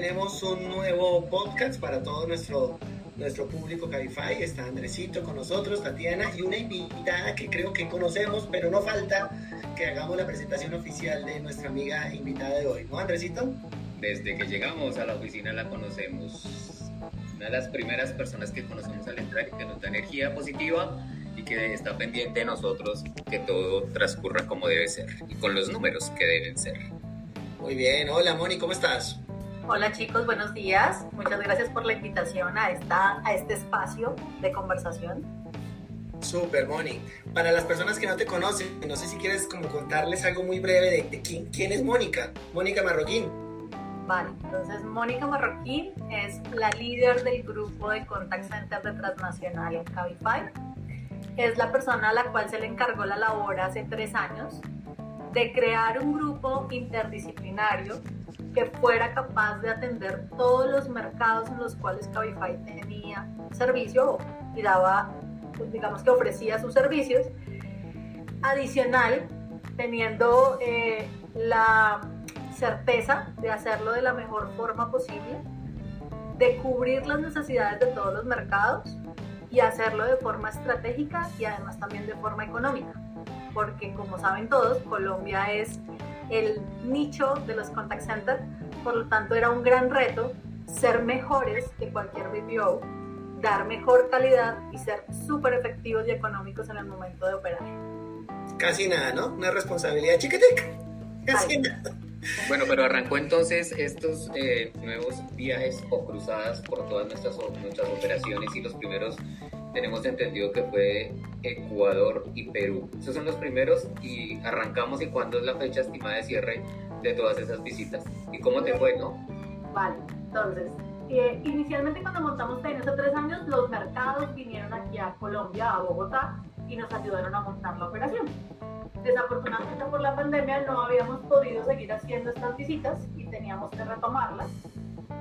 tenemos un nuevo podcast para todo nuestro, nuestro público Cabify. Está Andresito con nosotros, Tatiana y una invitada que creo que conocemos, pero no falta que hagamos la presentación oficial de nuestra amiga invitada de hoy, ¿no, Andresito? Desde que llegamos a la oficina la conocemos. Una de las primeras personas que conocemos al entrar y que nos da energía positiva y que está pendiente de nosotros que todo transcurra como debe ser y con los números que deben ser. Muy bien, hola Moni, ¿cómo estás? Hola chicos, buenos días. Muchas gracias por la invitación a, esta, a este espacio de conversación. Super, Moni. Para las personas que no te conocen, no sé si quieres como contarles algo muy breve de, quién, quién es Mónica, Mónica Marroquín. Vale, entonces Mónica Marroquín es la líder del grupo de Contact Center de Transnacional en Cabify. Es la persona a la cual se le encargó la labor hace tres años de crear un grupo interdisciplinario que fuera capaz de atender todos los mercados en los cuales Cabify tenía servicio y daba, pues, digamos que ofrecía sus servicios. Adicional, teniendo eh, la certeza de hacerlo de la mejor forma posible, de cubrir las necesidades de todos los mercados y hacerlo de forma estratégica y además también de forma económica porque como saben todos, Colombia es el nicho de los contact centers, por lo tanto era un gran reto ser mejores que cualquier BPO, dar mejor calidad y ser súper efectivos y económicos en el momento de operar. Casi nada, ¿no? Una responsabilidad chiquitica. Casi nada. Bueno, pero arrancó entonces estos eh, nuevos viajes o cruzadas por todas nuestras, nuestras operaciones y los primeros tenemos entendido que fue Ecuador y Perú. Esos son los primeros y arrancamos y cuándo es la fecha estimada de cierre de todas esas visitas. ¿Y cómo te fue, no? Vale, entonces, eh, inicialmente cuando montamos TN hace tres años, los mercados vinieron aquí a Colombia, a Bogotá, y nos ayudaron a montar la operación. Desafortunadamente por la pandemia no habíamos podido seguir haciendo estas visitas y teníamos que retomarlas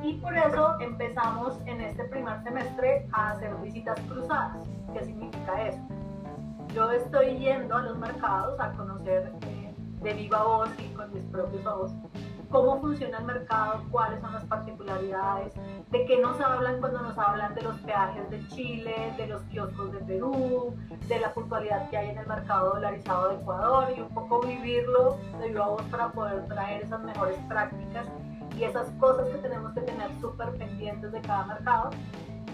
y por eso empezamos en este primer semestre a hacer visitas cruzadas. ¿Qué significa eso? Yo estoy yendo a los mercados a conocer eh, de viva voz y con mis propios ojos cómo funciona el mercado, cuáles son las particularidades, de qué nos hablan cuando nos hablan de los peajes de Chile, de los kioscos de Perú, de la puntualidad que hay en el mercado dolarizado de Ecuador y un poco vivirlo de viva voz para poder traer esas mejores prácticas y esas cosas que tenemos que tener súper pendientes de cada mercado.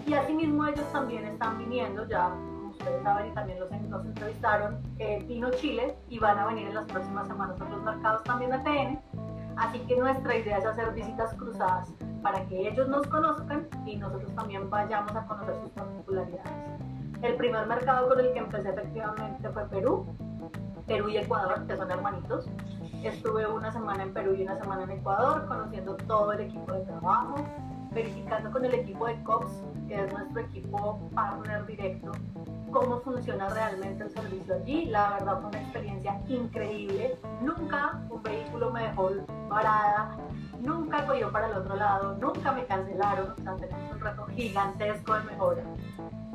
Y asimismo ellos también están viniendo, ya ustedes saben y también los, nos entrevistaron, eh, vino Chile y van a venir en las próximas semanas a otros mercados también a TN. Así que nuestra idea es hacer visitas cruzadas para que ellos nos conozcan y nosotros también vayamos a conocer sus particularidades. El primer mercado con el que empecé efectivamente fue Perú, Perú y Ecuador, que son hermanitos. Estuve una semana en Perú y una semana en Ecuador, conociendo todo el equipo de trabajo, verificando con el equipo de COPS, que es nuestro equipo partner directo, cómo funciona realmente el servicio allí. La verdad fue una experiencia increíble. Nunca un vehículo me dejó parada, nunca cogió para el otro lado, nunca me cancelaron. O sea, tenemos un reto gigantesco de mejora.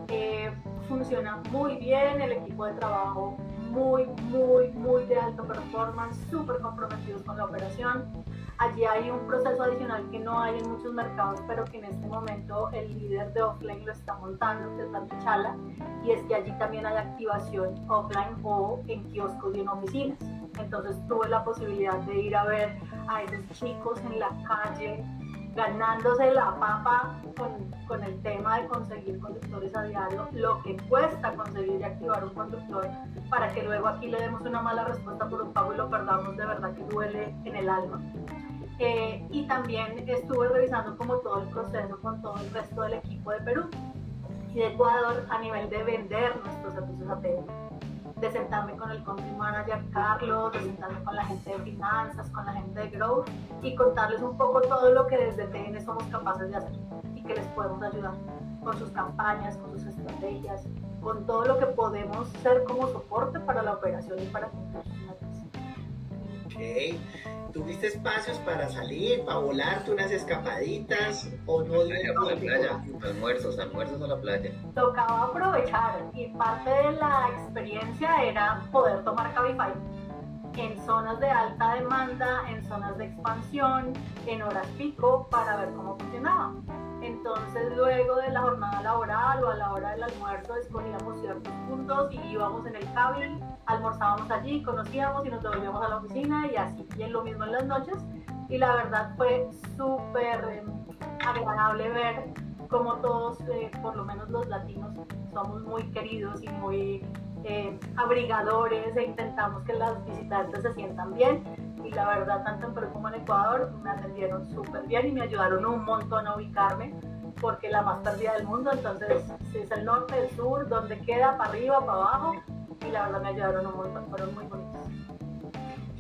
Eh, funciona muy bien, el equipo de trabajo muy, muy, muy de alto performance, súper comprometidos con la operación. Allí hay un proceso adicional que no hay en muchos mercados, pero que en este momento el líder de offline lo está montando, que es la Chala, y es que allí también hay activación offline o en kioscos y en oficinas. Entonces tuve la posibilidad de ir a ver a esos chicos en la calle ganándose la papa con, con, el tema de conseguir conductores a diario, lo que cuesta conseguir y activar un conductor para que luego aquí le demos una mala respuesta por un pago y lo perdamos, de verdad que duele en el alma. Eh, y también estuve revisando como todo el proceso con todo el resto del equipo de Perú y de Ecuador a nivel de vender nuestros servicios a Perú de sentarme con el country manager Carlos, de sentarme con la gente de finanzas, con la gente de growth y contarles un poco todo lo que desde TN somos capaces de hacer y que les podemos ayudar con sus campañas, con sus estrategias, con todo lo que podemos ser como soporte para la operación y para cumplir. Ok. ¿Tuviste espacios para salir, para volarte unas escapaditas o no? Playa, la playa, almuerzos, almuerzos a la playa. Tocaba aprovechar y parte de la experiencia era poder tomar Cabify. en zonas de alta demanda, en zonas de expansión, en horas pico, para ver cómo funcionaba. Entonces luego de la jornada laboral o a la hora del almuerzo escogíamos ciertos puntos y íbamos en el cable, almorzábamos allí, conocíamos y nos devolvíamos a la oficina y así. Y en lo mismo en las noches. Y la verdad fue súper agradable ver cómo todos, eh, por lo menos los latinos, somos muy queridos y muy eh, abrigadores e intentamos que las visitantes se sientan bien. Y la verdad, tanto en Perú como en Ecuador, me atendieron súper bien y me ayudaron un montón a ubicarme, porque la más perdida del mundo, entonces, si es el norte, el sur, donde queda, para arriba, para abajo, y la verdad me ayudaron un montón, fueron muy bonitos.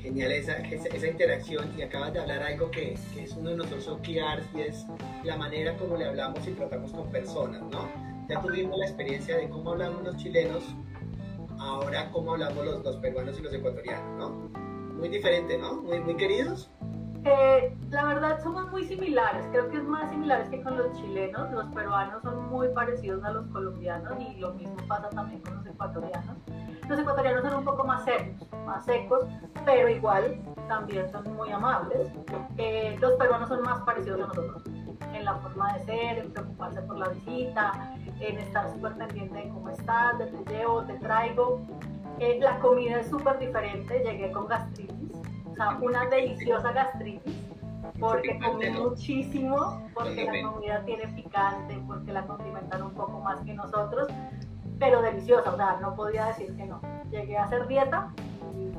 Genial esa, esa, interacción y acabas de hablar algo que, que es uno de nuestros OKRs y es la manera como le hablamos y tratamos con personas, ¿no? Ya tuvimos la experiencia de cómo hablamos los chilenos ahora cómo hablamos los, los peruanos y los ecuatorianos, ¿no? Muy diferente, ¿no? Muy, muy queridos. Eh, la verdad somos muy similares, creo que es más similares que con los chilenos, los peruanos son muy parecidos a los colombianos y lo mismo pasa también con los ecuatorianos. Los ecuatorianos son un poco más secos, más secos, pero igual también son muy amables. Eh, los peruanos son más parecidos a nosotros en la forma de ser, en preocuparse por la visita, en estar súper pendiente de cómo estás, de te llevo, te traigo. Eh, la comida es súper diferente, llegué con gastritis, o sea, una deliciosa gastritis, porque comí muchísimo, porque la comida tiene picante, porque la condimentan un poco más que nosotros, pero deliciosa, o sea, no podía decir que no. Llegué a hacer dieta y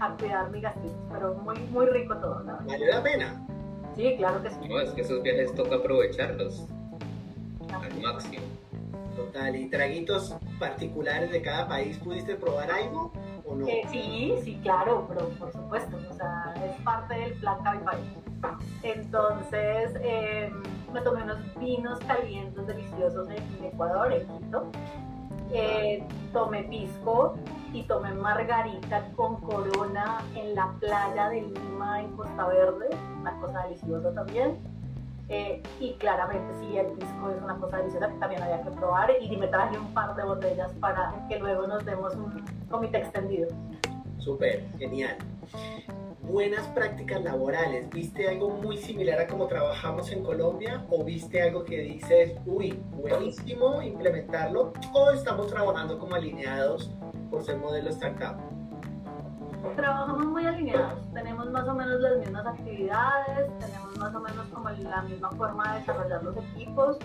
a cuidar mi gastritis, pero muy, muy rico todo. ¿Vale la pena? Sí, claro que sí. No, es que esos viajes toca aprovecharlos al máximo. Total, ¿y traguitos particulares de cada país pudiste probar algo o no? Eh, sí, sí, claro, pero por supuesto, o sea, es parte del plan país. Entonces, em, me tomé unos vinos calientes deliciosos en Ecuador, en Quito. Eh, tomé pisco y tomé margarita con corona en la playa de Lima, en Costa Verde, una cosa deliciosa también. Eh, y claramente sí, el pisco es una cosa deliciosa que también había que probar y me traje un par de botellas para que luego nos demos un comité extendido. Súper, genial. Buenas prácticas laborales. ¿Viste algo muy similar a como trabajamos en Colombia? ¿O viste algo que dices, uy, buenísimo implementarlo? ¿O estamos trabajando como alineados por ser modelo startup? Trabajamos muy alineados, tenemos más o menos las mismas actividades, tenemos más o menos como la misma forma de desarrollar los equipos.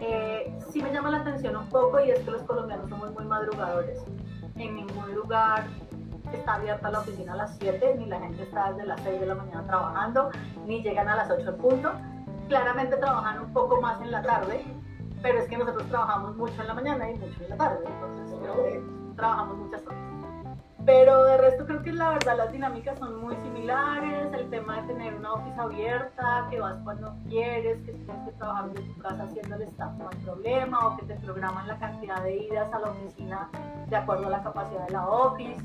Eh, sí me llama la atención un poco y es que los colombianos somos muy madrugadores. En ningún lugar está abierta la oficina a las 7, ni la gente está desde las 6 de la mañana trabajando, ni llegan a las 8 al punto. Claramente trabajan un poco más en la tarde, pero es que nosotros trabajamos mucho en la mañana y mucho en la tarde, entonces trabajamos muchas horas. Pero de resto creo que la verdad las dinámicas son muy similares, el tema de tener una oficina abierta, que vas cuando quieres, que tienes que trabajar de tu casa haciendo el staff no hay problema, o que te programan la cantidad de idas a la oficina de acuerdo a la capacidad de la office.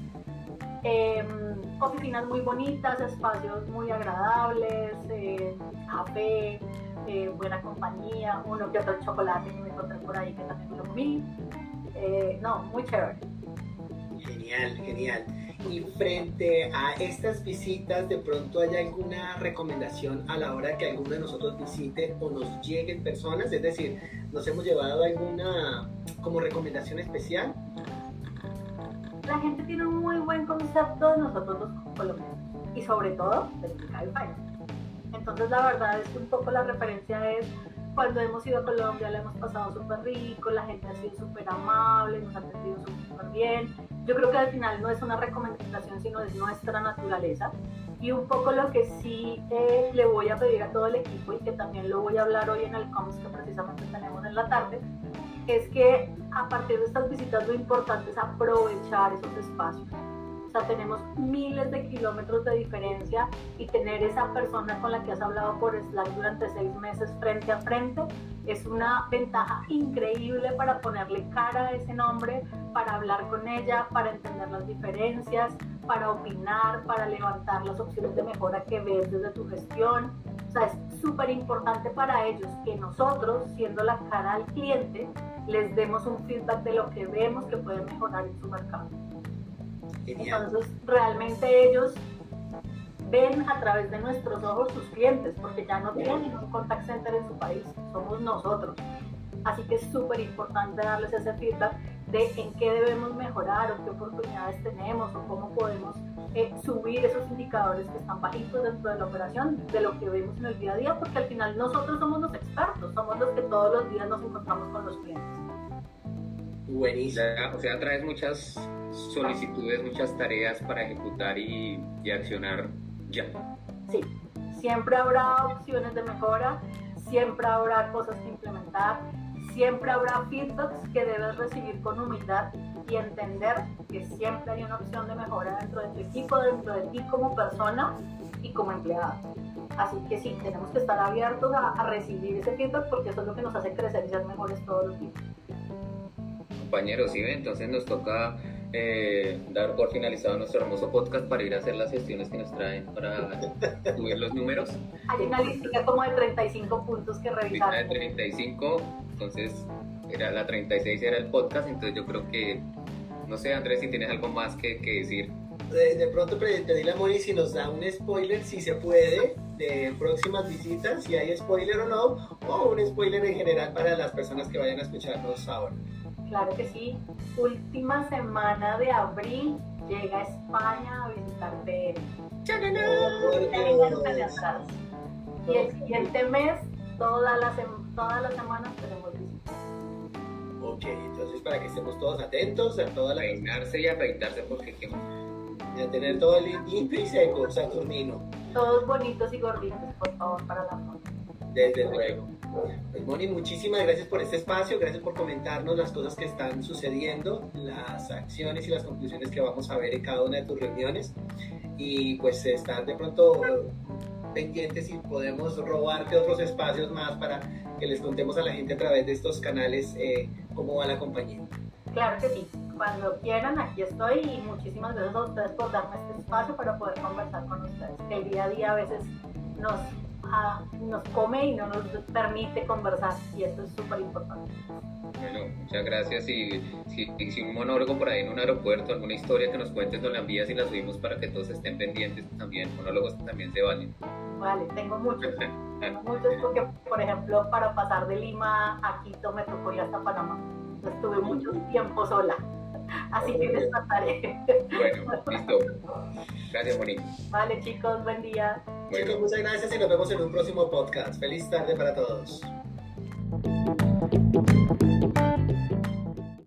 Em, oficinas muy bonitas, espacios muy agradables, eh, café, eh, buena compañía, uno que otro chocolate que me encontré por ahí que también lo comí. Eh, no, muy chévere. Genial, genial. Y frente a estas visitas, ¿de pronto hay alguna recomendación a la hora que alguno de nosotros visite o nos lleguen personas? Es decir, ¿nos hemos llevado alguna como recomendación especial? La gente tiene un muy buen concepto de nosotros los colombianos y sobre todo del Cabify. Entonces la verdad es que un poco la referencia es cuando hemos ido a Colombia la hemos pasado súper rico, la gente ha sido súper amable, nos ha atendido súper bien. Yo creo que al final no es una recomendación, sino es nuestra naturaleza. Y un poco lo que sí eh, le voy a pedir a todo el equipo y que también lo voy a hablar hoy en el COMS que precisamente tenemos en la tarde, es que a partir de estas visitas lo importante es aprovechar esos espacios o sea, tenemos miles de kilómetros de diferencia y tener esa persona con la que has hablado por Slack durante seis meses frente a frente es una ventaja increíble para ponerle cara a ese nombre, para hablar con ella, para entender las diferencias, para opinar, para levantar las opciones de mejora que ves desde tu gestión. O sea, es súper importante para ellos que nosotros, siendo la cara al cliente, les demos un feedback de lo que vemos que pueden mejorar en su mercado Entonces, realmente ellos ven a través de nuestros ojos sus clientes, porque ya no tienen un contact center en su país, somos nosotros. Así que es súper importante darles ese feedback de en qué debemos mejorar o qué oportunidades tenemos o cómo podemos eh, subir esos indicadores que están bajitos dentro de la operación de lo que vemos en el día a día, porque al final nosotros somos los expertos, somos los que todos los días nos encontramos con los clientes. Buenísimo. O sea, traes muchas solicitudes, muchas tareas para ejecutar y, y accionar ya. Sí, siempre habrá opciones de mejora, siempre habrá cosas que implementar, siempre habrá feedbacks que debes recibir con humildad y entender que siempre hay una opción de mejora dentro de tu equipo, dentro de ti como persona y como empleado. Así que sí, tenemos que estar abiertos a, recibir ese feedback porque eso es lo que nos hace crecer y ser mejores todos los días. Compañeros, sí, entonces nos toca eh, dar por finalizado nuestro hermoso podcast para ir a hacer las gestiones que nos traen para subir los números. Hay una lista como de 35 puntos que revisar. de 35, entonces era la 36 era el podcast, entonces yo creo que, no sé Andrés, si tienes algo más que, que decir. De, pronto pedirle a Moni si nos da un spoiler, si se puede, de próximas visitas, si hay spoiler o no, o un spoiler en general para las personas que vayan a escucharnos ahora. Claro que sí. Última semana de abril llega a España a visitar PR. Y el siguiente mes, todas las, todas las semanas tenemos visitas. Ok, entonces para que estemos todos atentos a toda la... Peinarse y afeitarse porque qué Y a tener todo limpio y seco, Saturnino. Todos bonitos y gorditos, por favor, para la foto. Desde luego. Pues Moni, muchísimas gracias por este espacio, gracias por comentarnos las cosas que están sucediendo, las acciones y las conclusiones que vamos a ver en cada una de tus reuniones y pues estar de pronto pendientes y podemos robarte otros espacios más para que les contemos a la gente a través de estos canales eh, cómo va la compañía. Claro que sí, cuando quieran aquí estoy y muchísimas gracias a ustedes por darme este espacio para poder conversar con ustedes. El día a día a veces nos nos come y no nos permite conversar y eso es súper importante. Bueno, muchas gracias y si, un monólogo por ahí en un aeropuerto, alguna historia que nos cuentes, nos la envías y la subimos para que todos estén pendientes también, monólogos también se valen. Vale, tengo muchos, tengo muchos porque, por ejemplo, para pasar de Lima a Quito me tocó ir hasta Panamá, estuve mucho tiempo sola. Así que les trataré. Bueno, listo. Gracias, Monique. Vale, chicos, buen día. Chicos, muchas gracias y nos vemos en un próximo podcast. Feliz tarde para todos.